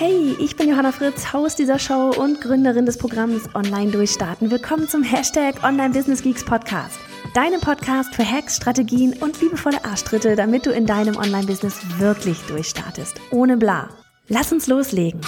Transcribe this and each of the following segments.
Hey, ich bin Johanna Fritz, Haus dieser Show und Gründerin des Programms Online Durchstarten. Willkommen zum Hashtag Online Business Geeks Podcast. Deinem Podcast für Hacks, Strategien und liebevolle Arschtritte, damit du in deinem Online-Business wirklich durchstartest. Ohne bla. Lass uns loslegen.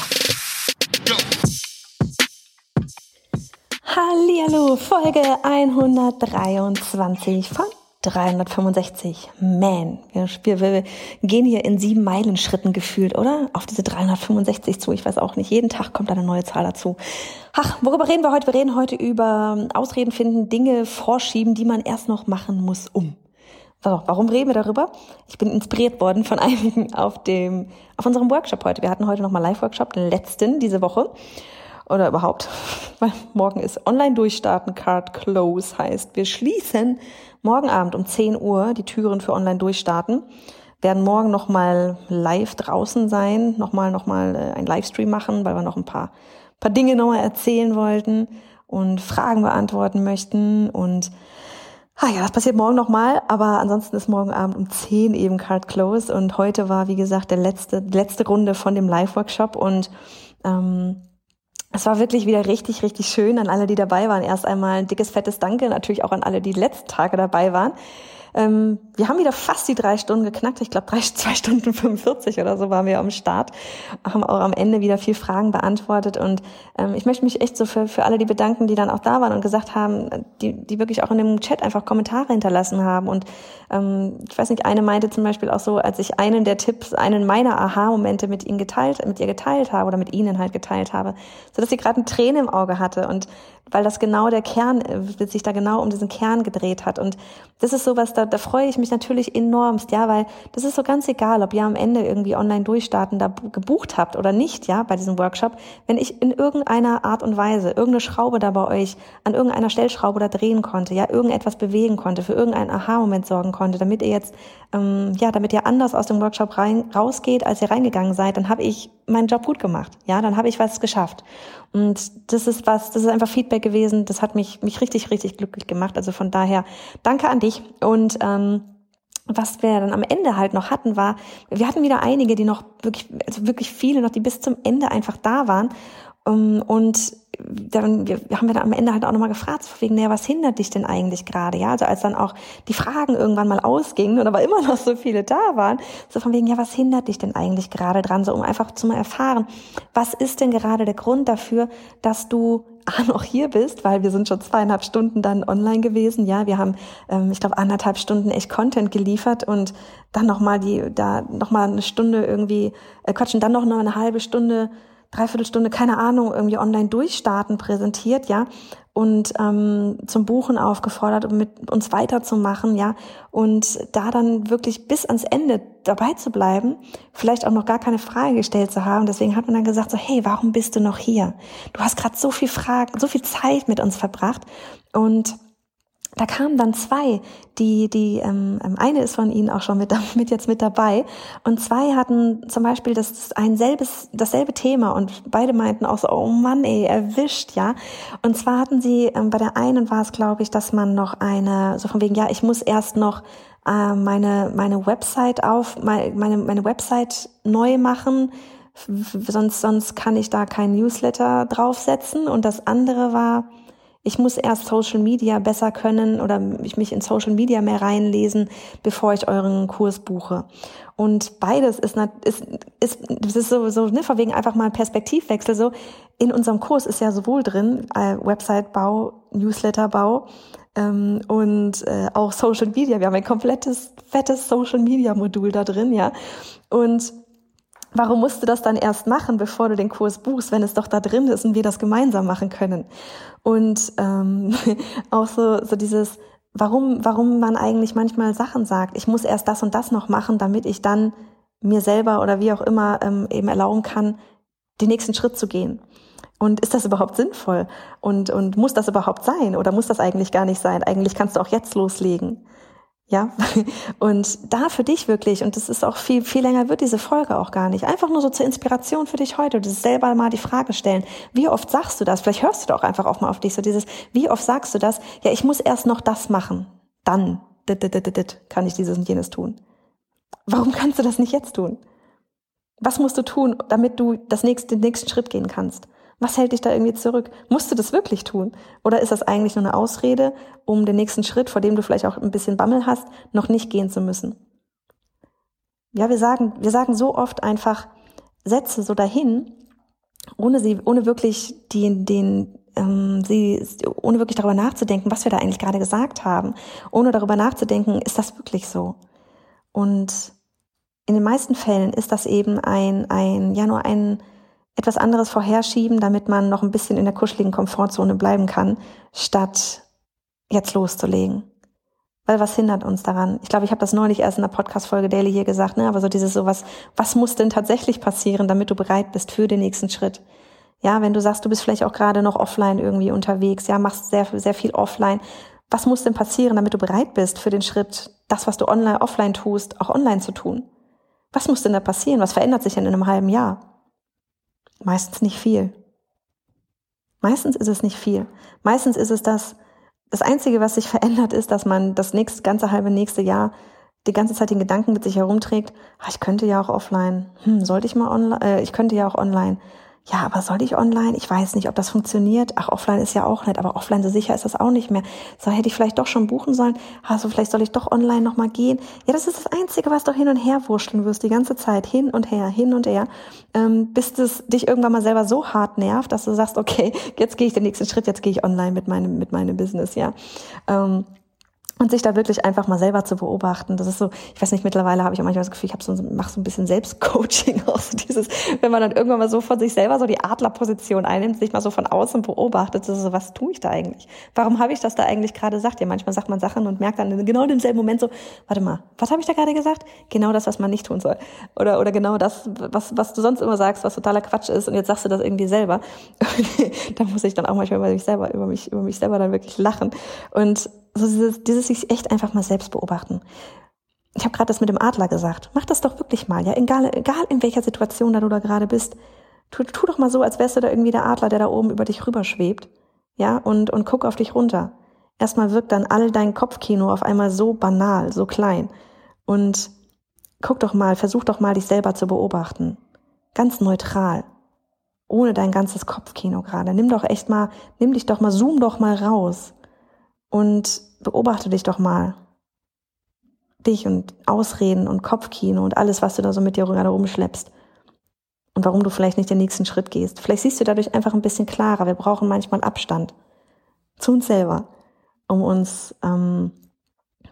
Hallihallo, Folge 123 von 365. Man, wir, wir, gehen hier in sieben Meilen Schritten gefühlt, oder? Auf diese 365 zu. Ich weiß auch nicht. Jeden Tag kommt eine neue Zahl dazu. Ach, worüber reden wir heute? Wir reden heute über Ausreden finden, Dinge vorschieben, die man erst noch machen muss, um. So, warum reden wir darüber? Ich bin inspiriert worden von einigen auf dem, auf unserem Workshop heute. Wir hatten heute nochmal Live-Workshop, den letzten diese Woche oder überhaupt, weil morgen ist Online-Durchstarten Card Close heißt, wir schließen morgen Abend um 10 Uhr die Türen für Online-Durchstarten, werden morgen nochmal live draußen sein, nochmal nochmal äh, ein Livestream machen, weil wir noch ein paar, paar Dinge nochmal erzählen wollten und Fragen beantworten möchten. Und Ah ja, das passiert morgen nochmal, aber ansonsten ist morgen Abend um 10 eben Card Close. Und heute war, wie gesagt, der letzte, letzte Runde von dem Live-Workshop. Und ähm, es war wirklich wieder richtig, richtig schön an alle, die dabei waren. Erst einmal ein dickes, fettes Danke, natürlich auch an alle, die, letzten Tage dabei waren. Ähm, wir haben wieder fast die drei Stunden geknackt. Ich glaube, drei, zwei Stunden 45 oder so waren wir am Start. Haben auch am Ende wieder viel Fragen beantwortet. Und ähm, ich möchte mich echt so für, für alle die bedanken, die dann auch da waren und gesagt haben, die, die wirklich auch in dem Chat einfach Kommentare hinterlassen haben. Und ähm, ich weiß nicht, eine meinte zum Beispiel auch so, als ich einen der Tipps, einen meiner Aha-Momente mit ihnen geteilt, mit ihr geteilt habe oder mit ihnen halt geteilt habe, so dass sie gerade eine Träne im Auge hatte und weil das genau der Kern, äh, sich da genau um diesen Kern gedreht hat. Und das ist sowas, da, da freue ich mich natürlich enormst, ja, weil das ist so ganz egal, ob ihr am Ende irgendwie online durchstarten da gebucht habt oder nicht, ja, bei diesem Workshop. Wenn ich in irgendeiner Art und Weise irgendeine Schraube da bei euch an irgendeiner Stellschraube da drehen konnte, ja, irgendetwas bewegen konnte, für irgendeinen Aha-Moment sorgen konnte, damit ihr jetzt, ähm, ja, damit ihr anders aus dem Workshop rein, rausgeht, als ihr reingegangen seid, dann habe ich meinen Job gut gemacht, ja, dann habe ich was geschafft. Und das ist was, das ist einfach Feedback gewesen, das hat mich, mich richtig, richtig glücklich gemacht. Also von daher, danke an dich und ähm, was wir dann am Ende halt noch hatten, war, wir hatten wieder einige, die noch wirklich, also wirklich viele noch, die bis zum Ende einfach da waren. Um, und dann wir, haben wir dann am Ende halt auch nochmal gefragt, so wegen, naja, was hindert dich denn eigentlich gerade? Ja, also als dann auch die Fragen irgendwann mal ausgingen und aber immer noch so viele da waren, so von wegen, ja, was hindert dich denn eigentlich gerade dran? So um einfach zu mal erfahren, was ist denn gerade der Grund dafür, dass du noch hier bist, weil wir sind schon zweieinhalb Stunden dann online gewesen. Ja, wir haben, ähm, ich glaube, anderthalb Stunden echt Content geliefert und dann nochmal die, da nochmal eine Stunde irgendwie, äh, quatschen, dann noch eine halbe Stunde, dreiviertel Stunde, keine Ahnung, irgendwie online durchstarten präsentiert, ja und ähm, zum Buchen aufgefordert, um mit uns weiterzumachen, ja, und da dann wirklich bis ans Ende dabei zu bleiben, vielleicht auch noch gar keine Frage gestellt zu haben. Deswegen hat man dann gesagt, so, hey, warum bist du noch hier? Du hast gerade so viel Fragen, so viel Zeit mit uns verbracht und da kamen dann zwei, die, die, ähm, ähm eine ist von ihnen auch schon mit, mit jetzt mit dabei und zwei hatten zum Beispiel das ein selbes, dasselbe Thema und beide meinten auch so, oh Mann, ey, erwischt, ja. Und zwar hatten sie, ähm, bei der einen war es, glaube ich, dass man noch eine, so von wegen, ja, ich muss erst noch äh, meine, meine Website auf, meine, meine, Website neu machen, sonst, sonst kann ich da kein Newsletter draufsetzen. Und das andere war, ich muss erst Social Media besser können oder ich mich in Social Media mehr reinlesen, bevor ich euren Kurs buche. Und beides ist, ist, ist, das ist so, so ne, wegen einfach mal Perspektivwechsel. So in unserem Kurs ist ja sowohl drin äh, Website-Bau, Newsletter-Bau ähm, und äh, auch Social Media. Wir haben ein komplettes fettes Social Media Modul da drin, ja. Und Warum musst du das dann erst machen, bevor du den Kurs buchst, wenn es doch da drin ist und wir das gemeinsam machen können? Und ähm, auch so, so dieses, warum, warum man eigentlich manchmal Sachen sagt, ich muss erst das und das noch machen, damit ich dann mir selber oder wie auch immer ähm, eben erlauben kann, den nächsten Schritt zu gehen. Und ist das überhaupt sinnvoll? Und, und muss das überhaupt sein? Oder muss das eigentlich gar nicht sein? Eigentlich kannst du auch jetzt loslegen. Ja, und da für dich wirklich, und das ist auch viel, viel länger wird diese Folge auch gar nicht. Einfach nur so zur Inspiration für dich heute, du selber mal die Frage stellen, wie oft sagst du das? Vielleicht hörst du doch einfach auch mal auf dich, so dieses, wie oft sagst du das? Ja, ich muss erst noch das machen. Dann, dit, dit, dit, dit, kann ich dieses und jenes tun. Warum kannst du das nicht jetzt tun? Was musst du tun, damit du das nächste, den nächsten Schritt gehen kannst? Was hält dich da irgendwie zurück? Musst du das wirklich tun? Oder ist das eigentlich nur eine Ausrede, um den nächsten Schritt, vor dem du vielleicht auch ein bisschen Bammel hast, noch nicht gehen zu müssen? Ja, wir sagen, wir sagen so oft einfach Sätze so dahin, ohne sie, ohne wirklich den, den, ähm, sie, ohne wirklich darüber nachzudenken, was wir da eigentlich gerade gesagt haben, ohne darüber nachzudenken, ist das wirklich so? Und in den meisten Fällen ist das eben ein, ein, ja, nur ein, etwas anderes vorherschieben, damit man noch ein bisschen in der kuscheligen Komfortzone bleiben kann, statt jetzt loszulegen. Weil was hindert uns daran? Ich glaube, ich habe das neulich erst in der Podcast-Folge Daily hier gesagt, ne? aber so dieses sowas, was muss denn tatsächlich passieren, damit du bereit bist für den nächsten Schritt? Ja, wenn du sagst, du bist vielleicht auch gerade noch offline irgendwie unterwegs, ja, machst sehr, sehr viel offline. Was muss denn passieren, damit du bereit bist für den Schritt, das, was du online, offline tust, auch online zu tun? Was muss denn da passieren? Was verändert sich denn in einem halben Jahr? Meistens nicht viel. Meistens ist es nicht viel. Meistens ist es das, das Einzige, was sich verändert, ist, dass man das nächste, ganze halbe nächste Jahr die ganze Zeit den Gedanken mit sich herumträgt, ah, ich könnte ja auch offline, hm, sollte ich mal online, äh, ich könnte ja auch online ja, aber soll ich online? Ich weiß nicht, ob das funktioniert. Ach, offline ist ja auch nett, aber offline so sicher ist das auch nicht mehr. So hätte ich vielleicht doch schon buchen sollen. Also vielleicht soll ich doch online nochmal gehen. Ja, das ist das Einzige, was du hin und her wurschteln wirst, die ganze Zeit. Hin und her, hin und her. Ähm, bis es dich irgendwann mal selber so hart nervt, dass du sagst, okay, jetzt gehe ich den nächsten Schritt, jetzt gehe ich online mit meinem, mit meinem Business, ja. Ähm, und sich da wirklich einfach mal selber zu beobachten. Das ist so, ich weiß nicht, mittlerweile habe ich auch manchmal das Gefühl, ich habe so, mache so ein bisschen Selbstcoaching auch so dieses, wenn man dann irgendwann mal so von sich selber so die Adlerposition einnimmt, sich mal so von außen beobachtet, so was tue ich da eigentlich? Warum habe ich das da eigentlich gerade gesagt? Ja, manchmal sagt man Sachen und merkt dann genau in demselben Moment so, warte mal, was habe ich da gerade gesagt? Genau das, was man nicht tun soll. Oder, oder genau das, was, was du sonst immer sagst, was totaler Quatsch ist und jetzt sagst du das irgendwie selber. da muss ich dann auch manchmal über mich selber, über mich, über mich selber dann wirklich lachen. Und so dieses, dieses sich echt einfach mal selbst beobachten. Ich habe gerade das mit dem Adler gesagt. Mach das doch wirklich mal, ja, egal, egal in welcher Situation da du da gerade bist. Tu, tu doch mal so, als wärst du da irgendwie der Adler, der da oben über dich rüberschwebt. Ja, und, und guck auf dich runter. Erstmal wirkt dann all dein Kopfkino auf einmal so banal, so klein. Und guck doch mal, versuch doch mal, dich selber zu beobachten. Ganz neutral. Ohne dein ganzes Kopfkino gerade. Nimm doch echt mal, nimm dich doch mal, zoom doch mal raus und beobachte dich doch mal. Dich und Ausreden und Kopfkino und alles, was du da so mit dir gerade rumschleppst. Und warum du vielleicht nicht den nächsten Schritt gehst. Vielleicht siehst du dadurch einfach ein bisschen klarer. Wir brauchen manchmal Abstand zu uns selber, um uns ähm,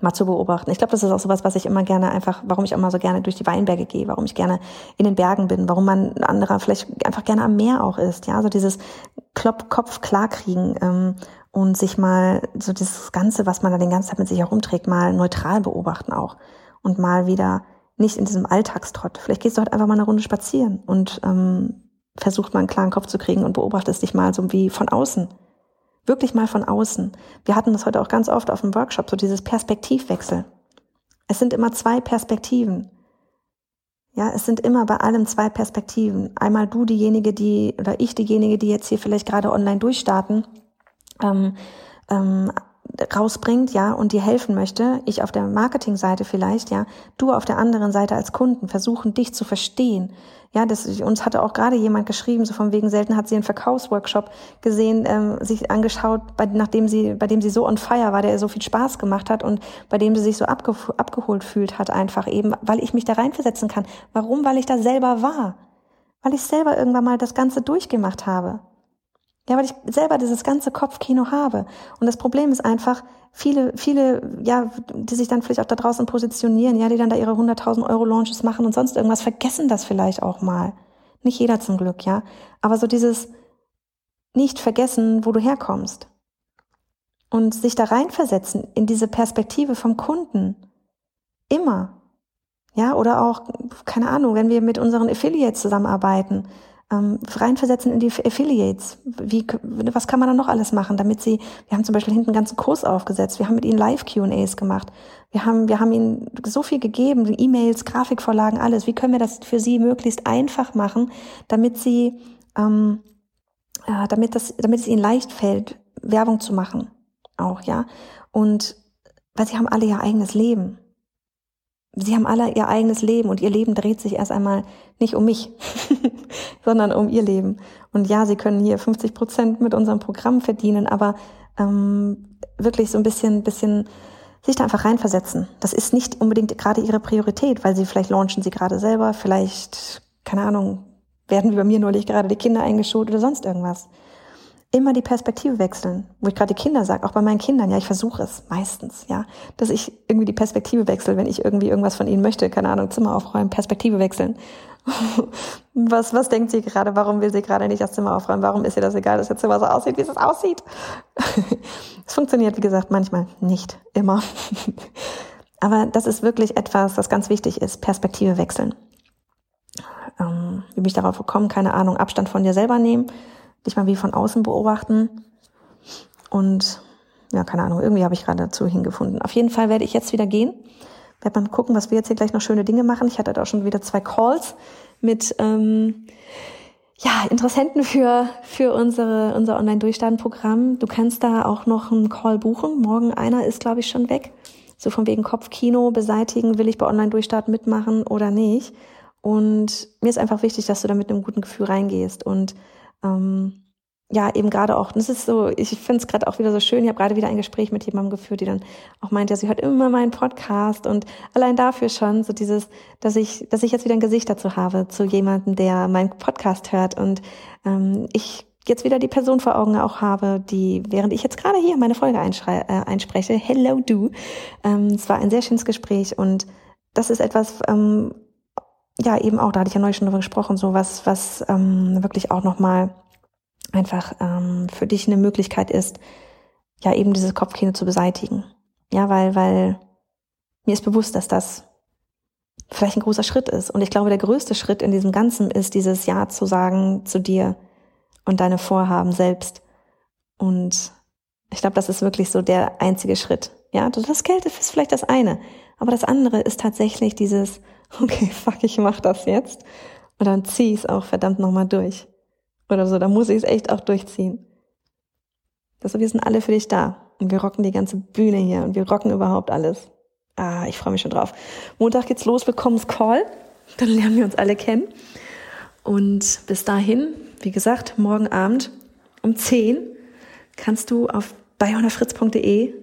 mal zu beobachten. Ich glaube, das ist auch sowas, was ich immer gerne einfach, warum ich immer so gerne durch die Weinberge gehe, warum ich gerne in den Bergen bin, warum man anderer vielleicht einfach gerne am Meer auch ist. Ja, so dieses Klop Kopf klarkriegen ähm, und sich mal so dieses Ganze, was man da den ganzen Tag mit sich herumträgt, mal neutral beobachten auch und mal wieder nicht in diesem Alltagstrott. Vielleicht gehst du heute einfach mal eine Runde spazieren und ähm, versuchst mal einen klaren Kopf zu kriegen und beobachtest dich mal so wie von außen. Wirklich mal von außen. Wir hatten das heute auch ganz oft auf dem Workshop, so dieses Perspektivwechsel. Es sind immer zwei Perspektiven. Ja, es sind immer bei allem zwei Perspektiven. Einmal du diejenige, die, oder ich diejenige, die jetzt hier vielleicht gerade online durchstarten ähm, ähm, rausbringt, ja, und dir helfen möchte, ich auf der Marketingseite vielleicht, ja, du auf der anderen Seite als Kunden versuchen, dich zu verstehen. Ja, das, uns hatte auch gerade jemand geschrieben, so von wegen selten hat sie einen Verkaufsworkshop gesehen, ähm, sich angeschaut, bei, nachdem sie, bei dem sie so on fire war, der ihr so viel Spaß gemacht hat und bei dem sie sich so abge, abgeholt fühlt hat, einfach eben, weil ich mich da reinversetzen kann. Warum? Weil ich da selber war. Weil ich selber irgendwann mal das Ganze durchgemacht habe. Ja, weil ich selber dieses ganze Kopfkino habe. Und das Problem ist einfach, viele, viele, ja, die sich dann vielleicht auch da draußen positionieren, ja, die dann da ihre 100.000 Euro Launches machen und sonst irgendwas, vergessen das vielleicht auch mal. Nicht jeder zum Glück, ja. Aber so dieses nicht vergessen, wo du herkommst. Und sich da reinversetzen in diese Perspektive vom Kunden. Immer. Ja, oder auch, keine Ahnung, wenn wir mit unseren Affiliates zusammenarbeiten, ähm, reinversetzen in die Affiliates. Wie, was kann man da noch alles machen, damit sie, wir haben zum Beispiel hinten einen ganzen Kurs aufgesetzt, wir haben mit ihnen Live-Q&As gemacht, wir haben, wir haben ihnen so viel gegeben, E-Mails, Grafikvorlagen, alles. Wie können wir das für sie möglichst einfach machen, damit sie, ähm, äh, damit das, damit es ihnen leicht fällt, Werbung zu machen, auch, ja. Und, weil sie haben alle ihr eigenes Leben sie haben alle ihr eigenes Leben und ihr Leben dreht sich erst einmal nicht um mich, sondern um ihr Leben. Und ja, sie können hier 50 Prozent mit unserem Programm verdienen, aber ähm, wirklich so ein bisschen, bisschen sich da einfach reinversetzen. Das ist nicht unbedingt gerade ihre Priorität, weil sie vielleicht launchen sie gerade selber, vielleicht, keine Ahnung, werden wie bei mir neulich gerade die Kinder eingeschult oder sonst irgendwas immer die Perspektive wechseln. Wo ich gerade Kinder sage, auch bei meinen Kindern, ja, ich versuche es meistens, ja, dass ich irgendwie die Perspektive wechsle, wenn ich irgendwie irgendwas von ihnen möchte, keine Ahnung, Zimmer aufräumen, Perspektive wechseln. was, was denkt sie gerade? Warum will sie gerade nicht das Zimmer aufräumen? Warum ist ihr das egal, dass ihr Zimmer so aussieht, wie es aussieht? Es funktioniert, wie gesagt, manchmal nicht immer. Aber das ist wirklich etwas, das ganz wichtig ist, Perspektive wechseln. Ähm, wie bin ich darauf gekommen? Keine Ahnung, Abstand von dir selber nehmen dich mal wie von außen beobachten. Und ja, keine Ahnung, irgendwie habe ich gerade dazu hingefunden. Auf jeden Fall werde ich jetzt wieder gehen. Werde mal gucken, was wir jetzt hier gleich noch schöne Dinge machen. Ich hatte da auch schon wieder zwei Calls mit ähm, ja, Interessenten für, für unsere, unser Online-Durchstarten-Programm. Du kannst da auch noch einen Call buchen. Morgen einer ist, glaube ich, schon weg. So von wegen Kopfkino beseitigen, will ich bei Online-Durchstarten mitmachen oder nicht. Und mir ist einfach wichtig, dass du da mit einem guten Gefühl reingehst. Und ähm, ja, eben gerade auch, das ist so, ich finde es gerade auch wieder so schön, ich habe gerade wieder ein Gespräch mit jemandem geführt, die dann auch meint, ja, sie hört immer meinen Podcast und allein dafür schon so dieses, dass ich, dass ich jetzt wieder ein Gesicht dazu habe, zu jemandem, der meinen Podcast hört und ähm, ich jetzt wieder die Person vor Augen auch habe, die, während ich jetzt gerade hier meine Folge äh, einspreche, Hello Du, ähm, es war ein sehr schönes Gespräch und das ist etwas, ähm, ja, eben auch, da hatte ich ja neulich schon drüber gesprochen, so was, was ähm, wirklich auch nochmal einfach ähm, für dich eine Möglichkeit ist, ja, eben dieses Kopfkino zu beseitigen. Ja, weil, weil mir ist bewusst, dass das vielleicht ein großer Schritt ist. Und ich glaube, der größte Schritt in diesem Ganzen ist, dieses Ja zu sagen zu dir und deine Vorhaben selbst. Und ich glaube, das ist wirklich so der einzige Schritt. Ja, das Geld ist vielleicht das eine. Aber das andere ist tatsächlich dieses, okay, fuck, ich mach das jetzt. Und dann zieh ich es auch verdammt nochmal durch. Oder so, da muss ich es echt auch durchziehen. Das, wir sind alle für dich da. Und wir rocken die ganze Bühne hier und wir rocken überhaupt alles. Ah, ich freue mich schon drauf. Montag geht's los, Willkommenscall. Dann lernen wir uns alle kennen. Und bis dahin, wie gesagt, morgen Abend um 10 kannst du auf bayonafritz.de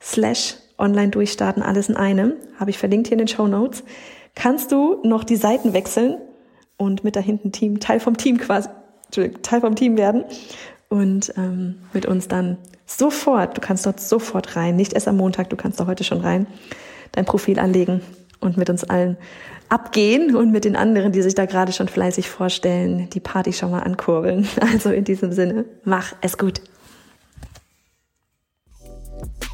slash online durchstarten, alles in einem. Habe ich verlinkt hier in den Show Notes kannst du noch die Seiten wechseln und mit da hinten Team, Teil vom Team quasi, Entschuldigung, Teil vom Team werden und ähm, mit uns dann sofort, du kannst dort sofort rein, nicht erst am Montag, du kannst da heute schon rein, dein Profil anlegen und mit uns allen abgehen und mit den anderen, die sich da gerade schon fleißig vorstellen, die Party schon mal ankurbeln. Also in diesem Sinne, mach es gut.